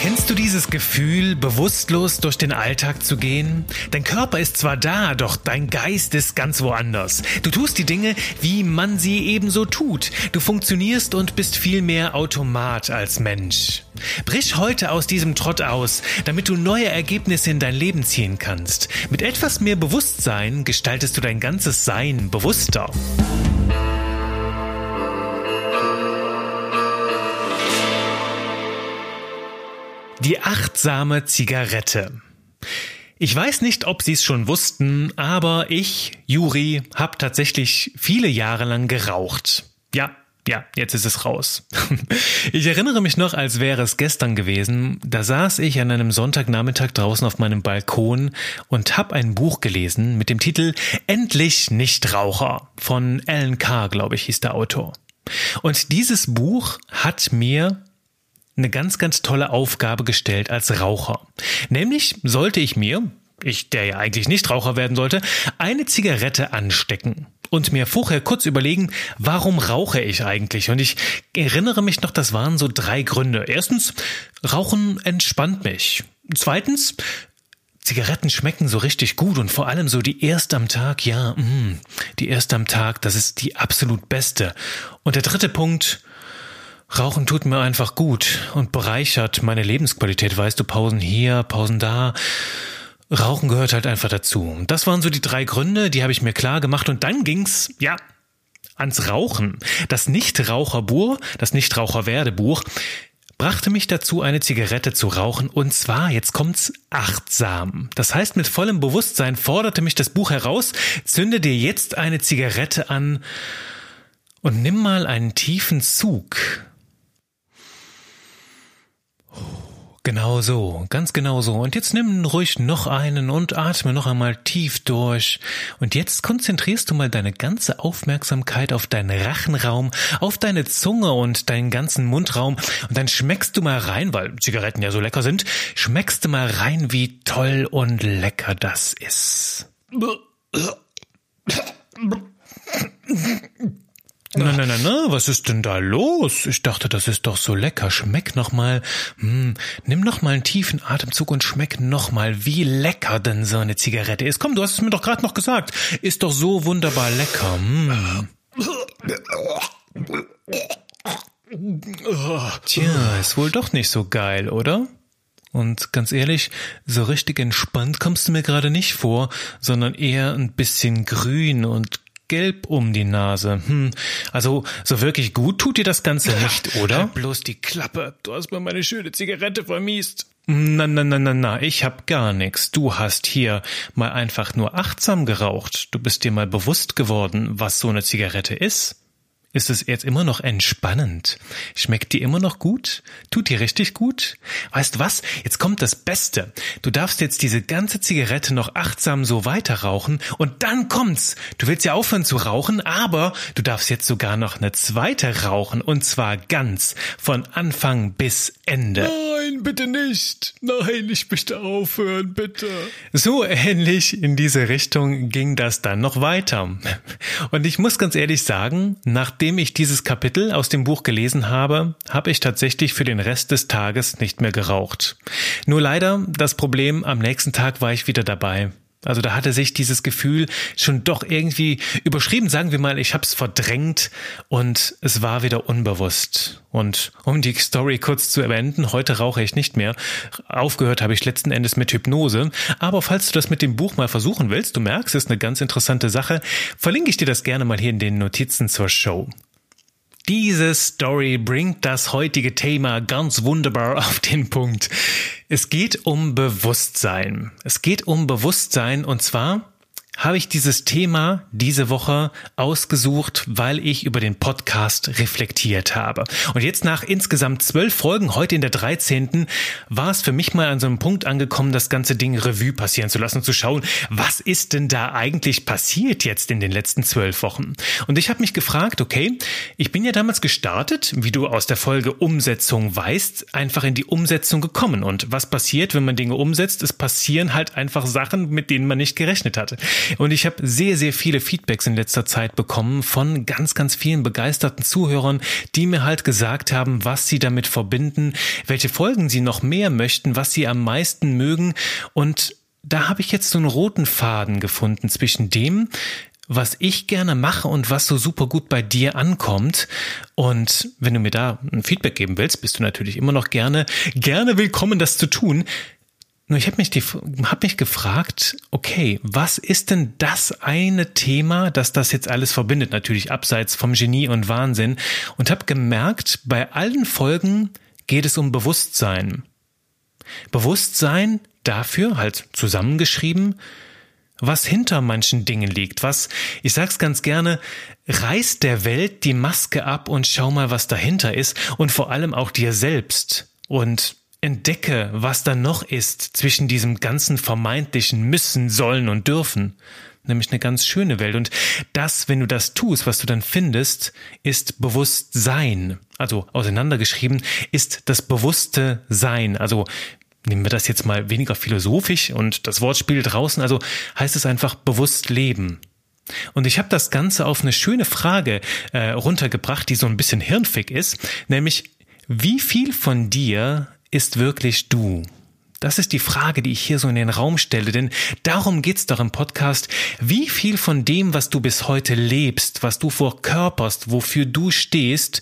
Kennst du dieses Gefühl, bewusstlos durch den Alltag zu gehen? Dein Körper ist zwar da, doch dein Geist ist ganz woanders. Du tust die Dinge, wie man sie ebenso tut. Du funktionierst und bist viel mehr Automat als Mensch. Brich heute aus diesem Trott aus, damit du neue Ergebnisse in dein Leben ziehen kannst. Mit etwas mehr Bewusstsein gestaltest du dein ganzes Sein bewusster. Die achtsame Zigarette. Ich weiß nicht, ob Sie es schon wussten, aber ich, Juri, habe tatsächlich viele Jahre lang geraucht. Ja, ja, jetzt ist es raus. Ich erinnere mich noch, als wäre es gestern gewesen. Da saß ich an einem Sonntagnachmittag draußen auf meinem Balkon und habe ein Buch gelesen mit dem Titel Endlich Nichtraucher von Alan Carr, glaube ich, hieß der Autor. Und dieses Buch hat mir eine ganz, ganz tolle Aufgabe gestellt als Raucher. Nämlich sollte ich mir, ich, der ja eigentlich nicht Raucher werden sollte, eine Zigarette anstecken und mir vorher kurz überlegen, warum rauche ich eigentlich? Und ich erinnere mich noch, das waren so drei Gründe. Erstens, Rauchen entspannt mich. Zweitens, Zigaretten schmecken so richtig gut und vor allem so die erste am Tag, ja, mh, mm, die erste am Tag, das ist die absolut beste. Und der dritte Punkt, Rauchen tut mir einfach gut und bereichert meine Lebensqualität. Weißt du, Pausen hier, Pausen da. Rauchen gehört halt einfach dazu. Das waren so die drei Gründe, die habe ich mir klar gemacht und dann ging's, ja, ans Rauchen. Das Nichtraucherbuch, das Nichtraucherwerdebuch, brachte mich dazu, eine Zigarette zu rauchen und zwar, jetzt kommt's, achtsam. Das heißt, mit vollem Bewusstsein forderte mich das Buch heraus, zünde dir jetzt eine Zigarette an und nimm mal einen tiefen Zug Genau so, ganz genau so. Und jetzt nimm ruhig noch einen und atme noch einmal tief durch. Und jetzt konzentrierst du mal deine ganze Aufmerksamkeit auf deinen Rachenraum, auf deine Zunge und deinen ganzen Mundraum. Und dann schmeckst du mal rein, weil Zigaretten ja so lecker sind, schmeckst du mal rein, wie toll und lecker das ist. Na, na, na, na, was ist denn da los? Ich dachte, das ist doch so lecker. Schmeck noch mal, hm, nimm noch mal einen tiefen Atemzug und schmeck noch mal, wie lecker denn so eine Zigarette ist. Komm, du hast es mir doch gerade noch gesagt. Ist doch so wunderbar lecker. Hm. Tja, ist wohl doch nicht so geil, oder? Und ganz ehrlich, so richtig entspannt kommst du mir gerade nicht vor, sondern eher ein bisschen grün und gelb um die Nase. Hm, also so wirklich gut tut dir das Ganze nicht, oder? Halt bloß die Klappe. Du hast mir meine schöne Zigarette vermiest. Na, na, na, na, na, ich hab gar nix. Du hast hier mal einfach nur achtsam geraucht. Du bist dir mal bewusst geworden, was so eine Zigarette ist. Ist es jetzt immer noch entspannend? Schmeckt dir immer noch gut? Tut dir richtig gut? Weißt was? Jetzt kommt das Beste. Du darfst jetzt diese ganze Zigarette noch achtsam so weiter rauchen und dann kommt's. Du willst ja aufhören zu rauchen, aber du darfst jetzt sogar noch eine zweite rauchen und zwar ganz von Anfang bis Ende. Nein, bitte nicht. Nein, ich möchte aufhören, bitte. So ähnlich in diese Richtung ging das dann noch weiter. Und ich muss ganz ehrlich sagen, nach Nachdem ich dieses Kapitel aus dem Buch gelesen habe, habe ich tatsächlich für den Rest des Tages nicht mehr geraucht. Nur leider das Problem, am nächsten Tag war ich wieder dabei. Also da hatte sich dieses Gefühl schon doch irgendwie überschrieben, sagen wir mal, ich habe es verdrängt und es war wieder unbewusst. Und um die Story kurz zu beenden, heute rauche ich nicht mehr. Aufgehört habe ich letzten Endes mit Hypnose. Aber falls du das mit dem Buch mal versuchen willst, du merkst, es ist eine ganz interessante Sache, verlinke ich dir das gerne mal hier in den Notizen zur Show. Diese Story bringt das heutige Thema ganz wunderbar auf den Punkt. Es geht um Bewusstsein. Es geht um Bewusstsein und zwar habe ich dieses Thema diese Woche ausgesucht, weil ich über den Podcast reflektiert habe. Und jetzt nach insgesamt zwölf Folgen, heute in der 13., war es für mich mal an so einem Punkt angekommen, das ganze Ding Revue passieren zu lassen, zu schauen, was ist denn da eigentlich passiert jetzt in den letzten zwölf Wochen? Und ich habe mich gefragt, okay, ich bin ja damals gestartet, wie du aus der Folge Umsetzung weißt, einfach in die Umsetzung gekommen. Und was passiert, wenn man Dinge umsetzt? Es passieren halt einfach Sachen, mit denen man nicht gerechnet hatte. Und ich habe sehr, sehr viele Feedbacks in letzter Zeit bekommen von ganz, ganz vielen begeisterten Zuhörern, die mir halt gesagt haben, was sie damit verbinden, welche Folgen sie noch mehr möchten, was sie am meisten mögen. Und da habe ich jetzt so einen roten Faden gefunden zwischen dem, was ich gerne mache und was so super gut bei dir ankommt. Und wenn du mir da ein Feedback geben willst, bist du natürlich immer noch gerne, gerne willkommen, das zu tun. Nur ich habe mich, hab mich gefragt, okay, was ist denn das eine Thema, das das jetzt alles verbindet? Natürlich abseits vom Genie und Wahnsinn. Und habe gemerkt, bei allen Folgen geht es um Bewusstsein. Bewusstsein dafür, halt zusammengeschrieben, was hinter manchen Dingen liegt, was, ich sag's ganz gerne, reiß der Welt die Maske ab und schau mal, was dahinter ist und vor allem auch dir selbst und entdecke, was da noch ist zwischen diesem ganzen vermeintlichen müssen, sollen und dürfen. Nämlich eine ganz schöne Welt. Und das, wenn du das tust, was du dann findest, ist Bewusstsein. Also auseinandergeschrieben ist das bewusste Sein. Also nehmen wir das jetzt mal weniger philosophisch und das Wortspiel draußen, also heißt es einfach bewusst leben. Und ich habe das Ganze auf eine schöne Frage äh, runtergebracht, die so ein bisschen hirnfick ist, nämlich wie viel von dir ist wirklich du? Das ist die Frage, die ich hier so in den Raum stelle, denn darum geht's doch im Podcast. Wie viel von dem, was du bis heute lebst, was du verkörperst, wofür du stehst,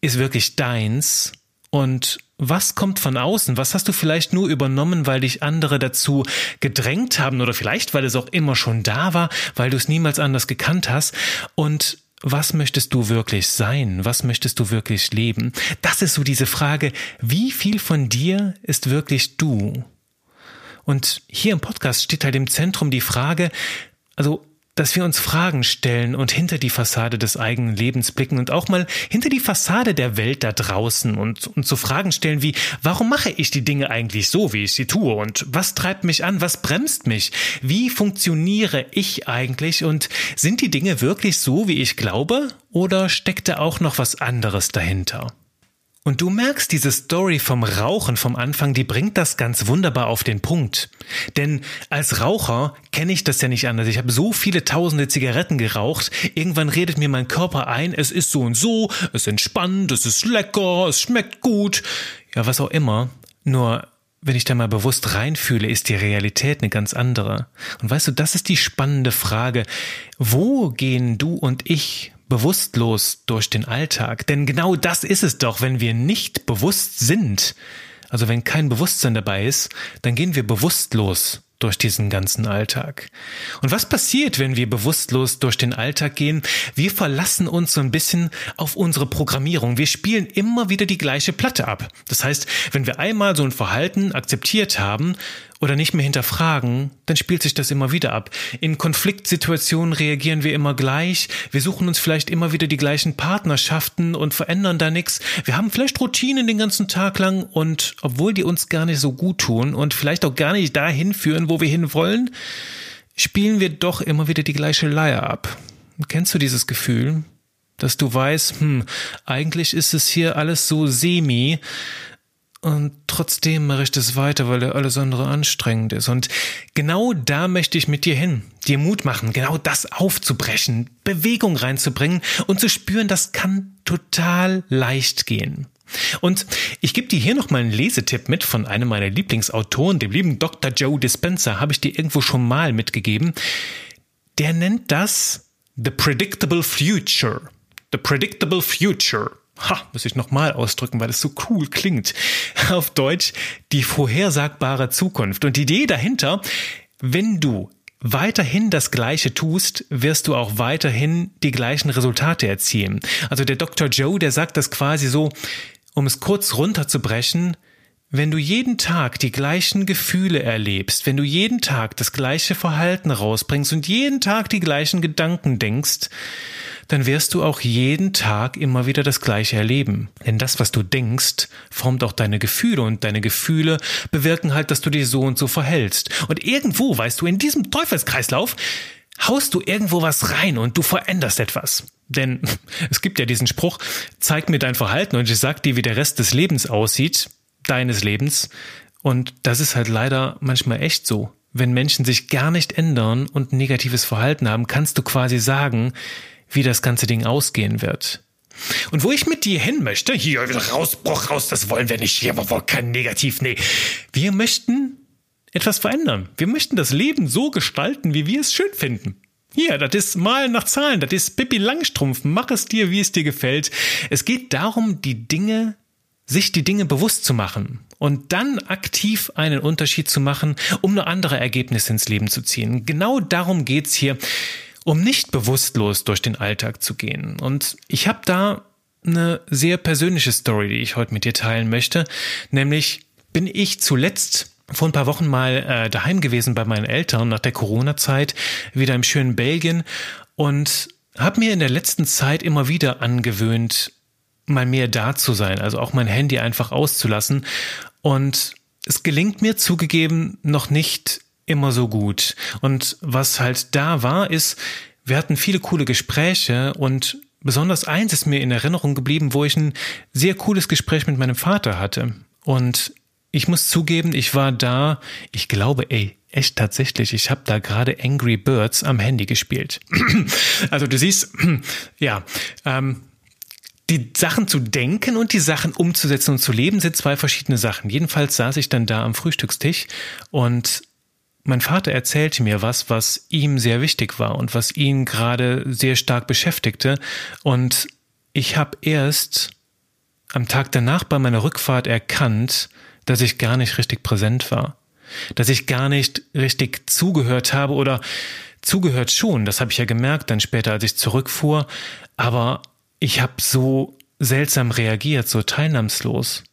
ist wirklich deins und was kommt von außen? Was hast du vielleicht nur übernommen, weil dich andere dazu gedrängt haben oder vielleicht, weil es auch immer schon da war, weil du es niemals anders gekannt hast? Und was möchtest du wirklich sein? Was möchtest du wirklich leben? Das ist so diese Frage, wie viel von dir ist wirklich du? Und hier im Podcast steht halt im Zentrum die Frage, also dass wir uns Fragen stellen und hinter die Fassade des eigenen Lebens blicken und auch mal hinter die Fassade der Welt da draußen und, und so Fragen stellen wie, warum mache ich die Dinge eigentlich so, wie ich sie tue? Und was treibt mich an, was bremst mich, wie funktioniere ich eigentlich? Und sind die Dinge wirklich so, wie ich glaube? Oder steckt da auch noch was anderes dahinter? Und du merkst, diese Story vom Rauchen vom Anfang, die bringt das ganz wunderbar auf den Punkt. Denn als Raucher kenne ich das ja nicht anders. Ich habe so viele tausende Zigaretten geraucht. Irgendwann redet mir mein Körper ein, es ist so und so, es entspannt, es ist lecker, es schmeckt gut. Ja, was auch immer. Nur wenn ich da mal bewusst reinfühle, ist die Realität eine ganz andere. Und weißt du, das ist die spannende Frage. Wo gehen du und ich bewusstlos durch den Alltag. Denn genau das ist es doch, wenn wir nicht bewusst sind. Also wenn kein Bewusstsein dabei ist, dann gehen wir bewusstlos durch diesen ganzen Alltag. Und was passiert, wenn wir bewusstlos durch den Alltag gehen? Wir verlassen uns so ein bisschen auf unsere Programmierung. Wir spielen immer wieder die gleiche Platte ab. Das heißt, wenn wir einmal so ein Verhalten akzeptiert haben oder nicht mehr hinterfragen, dann spielt sich das immer wieder ab. In Konfliktsituationen reagieren wir immer gleich. Wir suchen uns vielleicht immer wieder die gleichen Partnerschaften und verändern da nichts. Wir haben vielleicht Routinen den ganzen Tag lang und obwohl die uns gar nicht so gut tun und vielleicht auch gar nicht dahin führen, wo wir hinwollen, spielen wir doch immer wieder die gleiche Leier ab. Kennst du dieses Gefühl, dass du weißt, hm, eigentlich ist es hier alles so semi und trotzdem mache ich das weiter, weil alles andere anstrengend ist. Und genau da möchte ich mit dir hin, dir Mut machen, genau das aufzubrechen, Bewegung reinzubringen und zu spüren, das kann total leicht gehen. Und ich gebe dir hier noch mal einen Lesetipp mit von einem meiner Lieblingsautoren, dem lieben Dr. Joe Dispenza, habe ich dir irgendwo schon mal mitgegeben. Der nennt das The Predictable Future. The Predictable Future. Ha, muss ich nochmal ausdrücken, weil es so cool klingt. Auf Deutsch die vorhersagbare Zukunft. Und die Idee dahinter, wenn du weiterhin das Gleiche tust, wirst du auch weiterhin die gleichen Resultate erzielen. Also der Dr. Joe, der sagt das quasi so, um es kurz runterzubrechen, wenn du jeden Tag die gleichen Gefühle erlebst, wenn du jeden Tag das gleiche Verhalten rausbringst und jeden Tag die gleichen Gedanken denkst, dann wirst du auch jeden Tag immer wieder das gleiche erleben. Denn das, was du denkst, formt auch deine Gefühle und deine Gefühle bewirken halt, dass du dich so und so verhältst. Und irgendwo, weißt du, in diesem Teufelskreislauf haust du irgendwo was rein und du veränderst etwas. Denn es gibt ja diesen Spruch, zeig mir dein Verhalten und ich sag dir, wie der Rest des Lebens aussieht, deines Lebens. Und das ist halt leider manchmal echt so. wenn Menschen sich gar nicht ändern und negatives Verhalten haben, kannst du quasi sagen, wie das ganze Ding ausgehen wird. Und wo ich mit dir hin möchte, hier raus, Bruch raus, das wollen wir nicht, hier kein Negativ, nee. Wir möchten etwas verändern. Wir möchten das Leben so gestalten, wie wir es schön finden. Hier, das ist Malen nach Zahlen, das ist Pippi Langstrumpf, mach es dir, wie es dir gefällt. Es geht darum, die Dinge, sich die Dinge bewusst zu machen und dann aktiv einen Unterschied zu machen, um nur andere Ergebnisse ins Leben zu ziehen. Genau darum geht's hier um nicht bewusstlos durch den Alltag zu gehen. Und ich habe da eine sehr persönliche Story, die ich heute mit dir teilen möchte. Nämlich bin ich zuletzt vor ein paar Wochen mal äh, daheim gewesen bei meinen Eltern nach der Corona-Zeit, wieder im schönen Belgien und habe mir in der letzten Zeit immer wieder angewöhnt, mal mehr da zu sein, also auch mein Handy einfach auszulassen. Und es gelingt mir zugegeben noch nicht immer so gut. Und was halt da war, ist, wir hatten viele coole Gespräche und besonders eins ist mir in Erinnerung geblieben, wo ich ein sehr cooles Gespräch mit meinem Vater hatte. Und ich muss zugeben, ich war da, ich glaube, ey, echt tatsächlich, ich habe da gerade Angry Birds am Handy gespielt. also du siehst, ja, ähm, die Sachen zu denken und die Sachen umzusetzen und zu leben sind zwei verschiedene Sachen. Jedenfalls saß ich dann da am Frühstückstisch und mein Vater erzählte mir was, was ihm sehr wichtig war und was ihn gerade sehr stark beschäftigte. Und ich habe erst am Tag danach bei meiner Rückfahrt erkannt, dass ich gar nicht richtig präsent war. Dass ich gar nicht richtig zugehört habe oder zugehört schon, das habe ich ja gemerkt dann später, als ich zurückfuhr, aber ich habe so seltsam reagiert, so teilnahmslos.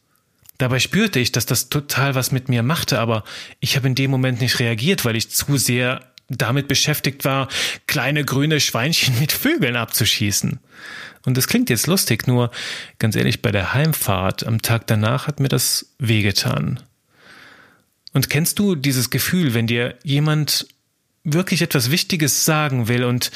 Dabei spürte ich, dass das total was mit mir machte, aber ich habe in dem Moment nicht reagiert, weil ich zu sehr damit beschäftigt war, kleine grüne Schweinchen mit Vögeln abzuschießen. Und das klingt jetzt lustig, nur ganz ehrlich, bei der Heimfahrt am Tag danach hat mir das wehgetan. Und kennst du dieses Gefühl, wenn dir jemand wirklich etwas Wichtiges sagen will. Und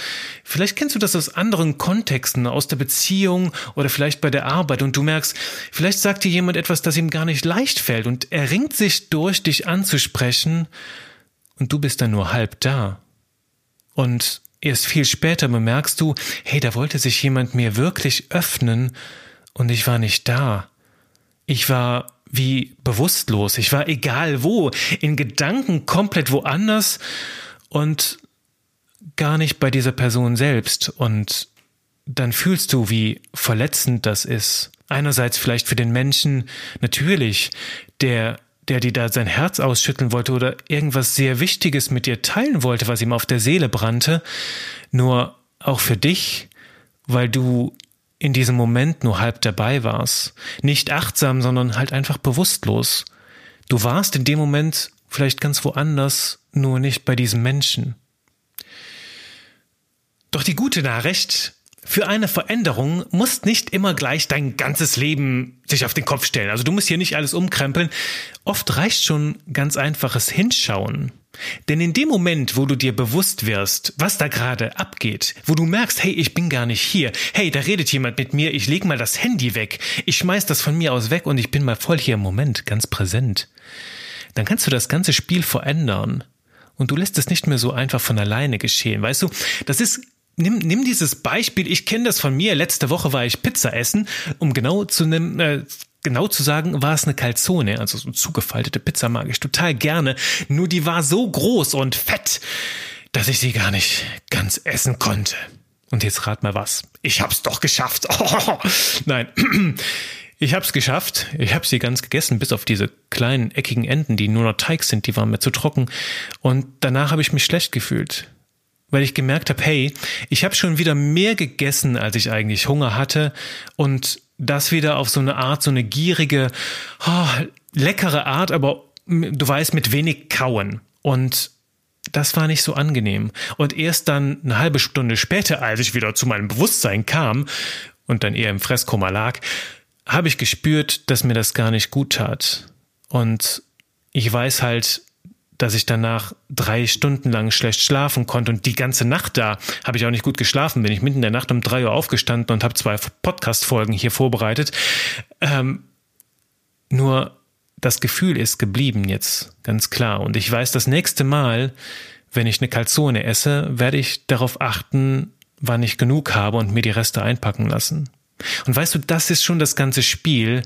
vielleicht kennst du das aus anderen Kontexten, aus der Beziehung oder vielleicht bei der Arbeit. Und du merkst, vielleicht sagt dir jemand etwas, das ihm gar nicht leicht fällt. Und er ringt sich durch, dich anzusprechen. Und du bist dann nur halb da. Und erst viel später bemerkst du, hey, da wollte sich jemand mir wirklich öffnen. Und ich war nicht da. Ich war wie bewusstlos, ich war egal wo, in Gedanken komplett woanders und gar nicht bei dieser Person selbst. Und dann fühlst du, wie verletzend das ist. Einerseits vielleicht für den Menschen natürlich, der der dir da sein Herz ausschütteln wollte oder irgendwas sehr Wichtiges mit dir teilen wollte, was ihm auf der Seele brannte, nur auch für dich, weil du in diesem Moment nur halb dabei warst. Nicht achtsam, sondern halt einfach bewusstlos. Du warst in dem Moment vielleicht ganz woanders, nur nicht bei diesem Menschen. Doch die gute Nachricht, für eine Veränderung muss nicht immer gleich dein ganzes Leben sich auf den Kopf stellen. Also du musst hier nicht alles umkrempeln. Oft reicht schon ganz einfaches Hinschauen. Denn in dem Moment, wo du dir bewusst wirst, was da gerade abgeht, wo du merkst, hey, ich bin gar nicht hier, hey, da redet jemand mit mir, ich leg mal das Handy weg, ich schmeiß das von mir aus weg und ich bin mal voll hier im Moment, ganz präsent, dann kannst du das ganze Spiel verändern. Und du lässt es nicht mehr so einfach von alleine geschehen. Weißt du, das ist nimm, nimm dieses Beispiel, ich kenne das von mir, letzte Woche war ich Pizza essen, um genau zu nehmen, äh, genau zu sagen, war es eine Calzone, also so eine zugefaltete Pizza mag ich total gerne, nur die war so groß und fett, dass ich sie gar nicht ganz essen konnte. Und jetzt rat mal was. Ich hab's doch geschafft. Oh, nein. Ich hab's geschafft. Ich hab sie ganz gegessen, bis auf diese kleinen eckigen Enden, die nur noch Teig sind, die waren mir zu trocken. Und danach habe ich mich schlecht gefühlt weil ich gemerkt habe, hey, ich habe schon wieder mehr gegessen, als ich eigentlich Hunger hatte und das wieder auf so eine Art, so eine gierige, oh, leckere Art, aber du weißt, mit wenig Kauen. Und das war nicht so angenehm. Und erst dann eine halbe Stunde später, als ich wieder zu meinem Bewusstsein kam und dann eher im Fresskoma lag, habe ich gespürt, dass mir das gar nicht gut tat. Und ich weiß halt, dass ich danach drei Stunden lang schlecht schlafen konnte und die ganze Nacht da habe ich auch nicht gut geschlafen. Bin ich mitten in der Nacht um drei Uhr aufgestanden und habe zwei Podcast-Folgen hier vorbereitet. Ähm, nur das Gefühl ist geblieben jetzt, ganz klar. Und ich weiß, das nächste Mal, wenn ich eine Calzone esse, werde ich darauf achten, wann ich genug habe und mir die Reste einpacken lassen. Und weißt du, das ist schon das ganze Spiel.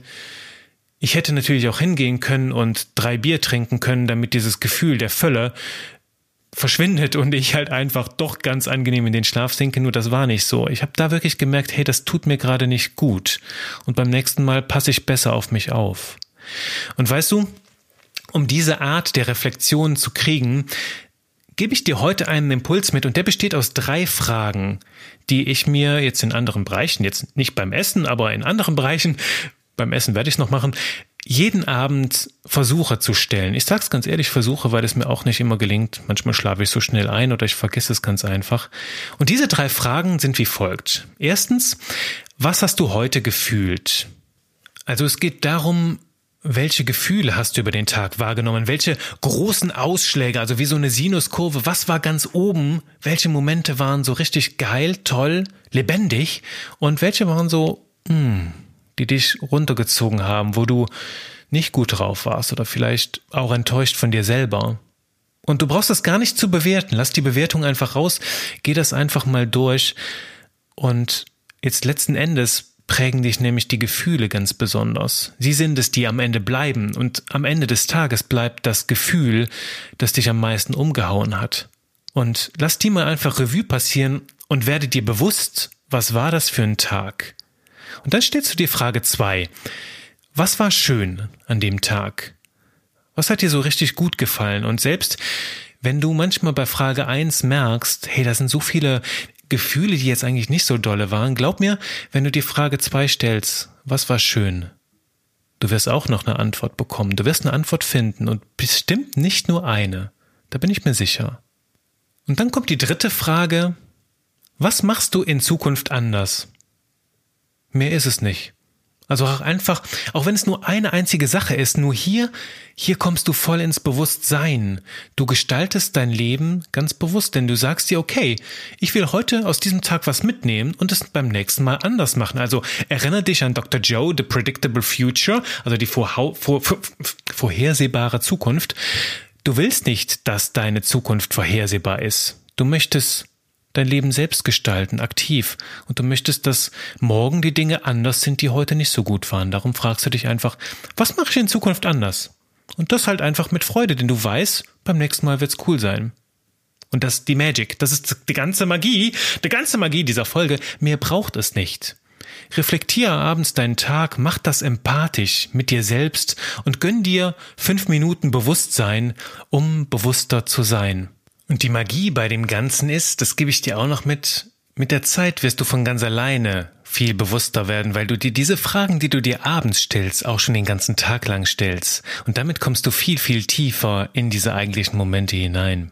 Ich hätte natürlich auch hingehen können und drei Bier trinken können, damit dieses Gefühl der Fülle verschwindet und ich halt einfach doch ganz angenehm in den Schlaf sinke, nur das war nicht so. Ich habe da wirklich gemerkt, hey, das tut mir gerade nicht gut und beim nächsten Mal passe ich besser auf mich auf. Und weißt du, um diese Art der Reflexion zu kriegen, gebe ich dir heute einen Impuls mit und der besteht aus drei Fragen, die ich mir jetzt in anderen Bereichen, jetzt nicht beim Essen, aber in anderen Bereichen, beim Essen werde ich es noch machen, jeden Abend versuche zu stellen. Ich sag's ganz ehrlich, versuche, weil es mir auch nicht immer gelingt. Manchmal schlafe ich so schnell ein oder ich vergesse es ganz einfach. Und diese drei Fragen sind wie folgt. Erstens, was hast du heute gefühlt? Also es geht darum, welche Gefühle hast du über den Tag wahrgenommen? Welche großen Ausschläge, also wie so eine Sinuskurve, was war ganz oben? Welche Momente waren so richtig geil, toll, lebendig? Und welche waren so, hm, die dich runtergezogen haben, wo du nicht gut drauf warst oder vielleicht auch enttäuscht von dir selber? Und du brauchst das gar nicht zu bewerten. Lass die Bewertung einfach raus. Geh das einfach mal durch. Und jetzt letzten Endes prägen dich nämlich die Gefühle ganz besonders. Sie sind es, die am Ende bleiben und am Ende des Tages bleibt das Gefühl, das dich am meisten umgehauen hat. Und lass die mal einfach Revue passieren und werde dir bewusst, was war das für ein Tag? Und dann stellst du dir Frage zwei: Was war schön an dem Tag? Was hat dir so richtig gut gefallen? Und selbst wenn du manchmal bei Frage eins merkst, hey, da sind so viele Gefühle, die jetzt eigentlich nicht so dolle waren, glaub mir, wenn du die Frage zwei stellst, was war schön? Du wirst auch noch eine Antwort bekommen. Du wirst eine Antwort finden und bestimmt nicht nur eine. Da bin ich mir sicher. Und dann kommt die dritte Frage. Was machst du in Zukunft anders? Mehr ist es nicht. Also auch einfach, auch wenn es nur eine einzige Sache ist, nur hier, hier kommst du voll ins Bewusstsein. Du gestaltest dein Leben ganz bewusst, denn du sagst dir, okay, ich will heute aus diesem Tag was mitnehmen und es beim nächsten Mal anders machen. Also erinnere dich an Dr. Joe, The Predictable Future, also die vor, vor, vorhersehbare Zukunft. Du willst nicht, dass deine Zukunft vorhersehbar ist. Du möchtest dein Leben selbst gestalten, aktiv. Und du möchtest, dass morgen die Dinge anders sind, die heute nicht so gut waren. Darum fragst du dich einfach, was mache ich in Zukunft anders? Und das halt einfach mit Freude, denn du weißt, beim nächsten Mal wird's cool sein. Und das ist die Magic. Das ist die ganze Magie, die ganze Magie dieser Folge. Mehr braucht es nicht. Reflektiere abends deinen Tag, mach das empathisch mit dir selbst und gönn dir fünf Minuten Bewusstsein, um bewusster zu sein. Und die Magie bei dem Ganzen ist, das gebe ich dir auch noch mit, mit der Zeit wirst du von ganz alleine viel bewusster werden, weil du dir diese Fragen, die du dir abends stellst, auch schon den ganzen Tag lang stellst. Und damit kommst du viel, viel tiefer in diese eigentlichen Momente hinein.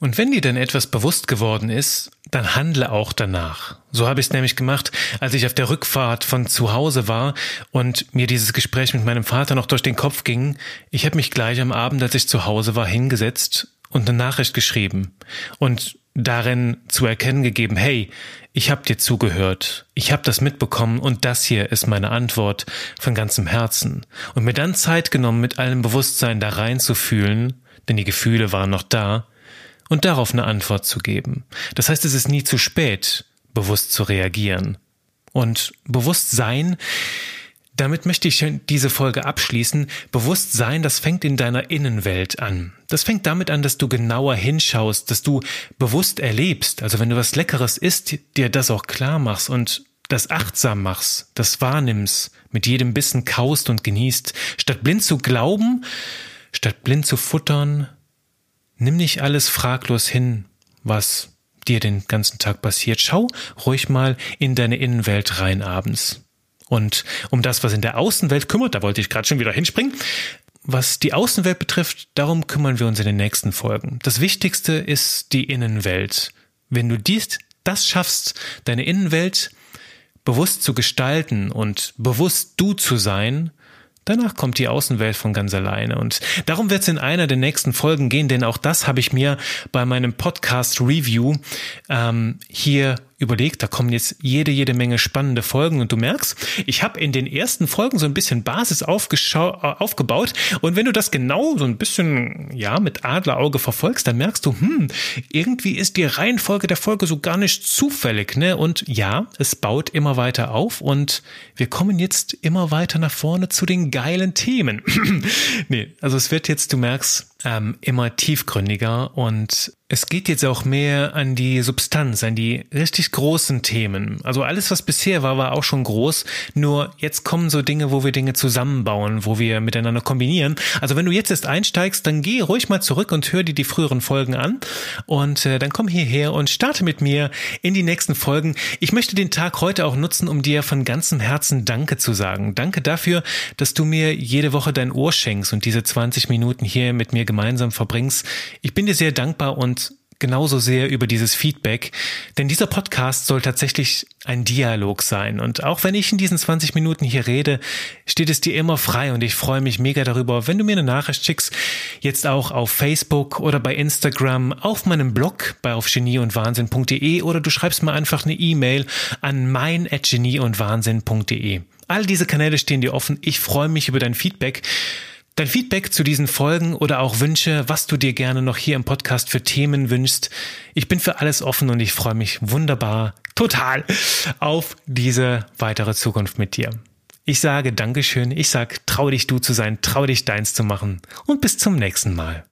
Und wenn dir dann etwas bewusst geworden ist, dann handle auch danach. So habe ich es nämlich gemacht, als ich auf der Rückfahrt von zu Hause war und mir dieses Gespräch mit meinem Vater noch durch den Kopf ging. Ich habe mich gleich am Abend, als ich zu Hause war, hingesetzt und eine Nachricht geschrieben und darin zu erkennen gegeben, hey, ich habe dir zugehört, ich habe das mitbekommen und das hier ist meine Antwort von ganzem Herzen. Und mir dann Zeit genommen, mit allem Bewusstsein da reinzufühlen, denn die Gefühle waren noch da, und darauf eine Antwort zu geben. Das heißt, es ist nie zu spät, bewusst zu reagieren. Und Bewusstsein damit möchte ich diese Folge abschließen. Bewusstsein, das fängt in deiner Innenwelt an. Das fängt damit an, dass du genauer hinschaust, dass du bewusst erlebst. Also wenn du was Leckeres isst, dir das auch klar machst und das achtsam machst, das wahrnimmst, mit jedem Bissen kaust und genießt, statt blind zu glauben, statt blind zu futtern, nimm nicht alles fraglos hin, was dir den ganzen Tag passiert. Schau ruhig mal in deine Innenwelt rein abends. Und um das, was in der Außenwelt kümmert, da wollte ich gerade schon wieder hinspringen, was die Außenwelt betrifft, darum kümmern wir uns in den nächsten Folgen. Das Wichtigste ist die Innenwelt. Wenn du dies, das schaffst, deine Innenwelt bewusst zu gestalten und bewusst du zu sein, Danach kommt die Außenwelt von ganz alleine. Und darum wird es in einer der nächsten Folgen gehen, denn auch das habe ich mir bei meinem Podcast Review ähm, hier überlegt, da kommen jetzt jede, jede Menge spannende Folgen und du merkst, ich habe in den ersten Folgen so ein bisschen Basis aufgebaut und wenn du das genau so ein bisschen, ja, mit Adlerauge verfolgst, dann merkst du, hm, irgendwie ist die Reihenfolge der Folge so gar nicht zufällig, ne? Und ja, es baut immer weiter auf und wir kommen jetzt immer weiter nach vorne zu den geilen Themen. nee, also es wird jetzt, du merkst, ähm, immer tiefgründiger und es geht jetzt auch mehr an die Substanz, an die richtig großen Themen. Also alles, was bisher war, war auch schon groß. Nur jetzt kommen so Dinge, wo wir Dinge zusammenbauen, wo wir miteinander kombinieren. Also wenn du jetzt erst einsteigst, dann geh ruhig mal zurück und hör dir die früheren Folgen an. Und äh, dann komm hierher und starte mit mir in die nächsten Folgen. Ich möchte den Tag heute auch nutzen, um dir von ganzem Herzen Danke zu sagen. Danke dafür, dass du mir jede Woche dein Ohr schenkst und diese 20 Minuten hier mit mir gemeinsam verbringst. Ich bin dir sehr dankbar und genauso sehr über dieses Feedback, denn dieser Podcast soll tatsächlich ein Dialog sein. Und auch wenn ich in diesen 20 Minuten hier rede, steht es dir immer frei und ich freue mich mega darüber, wenn du mir eine Nachricht schickst, jetzt auch auf Facebook oder bei Instagram, auf meinem Blog bei auf genieundwahnsinn.de oder du schreibst mir einfach eine E-Mail an mein@genieundwahnsinn.de. All diese Kanäle stehen dir offen. Ich freue mich über dein Feedback. Dein Feedback zu diesen Folgen oder auch Wünsche, was du dir gerne noch hier im Podcast für Themen wünschst. Ich bin für alles offen und ich freue mich wunderbar, total auf diese weitere Zukunft mit dir. Ich sage Dankeschön, ich sag, trau dich du zu sein, trau dich deins zu machen und bis zum nächsten Mal.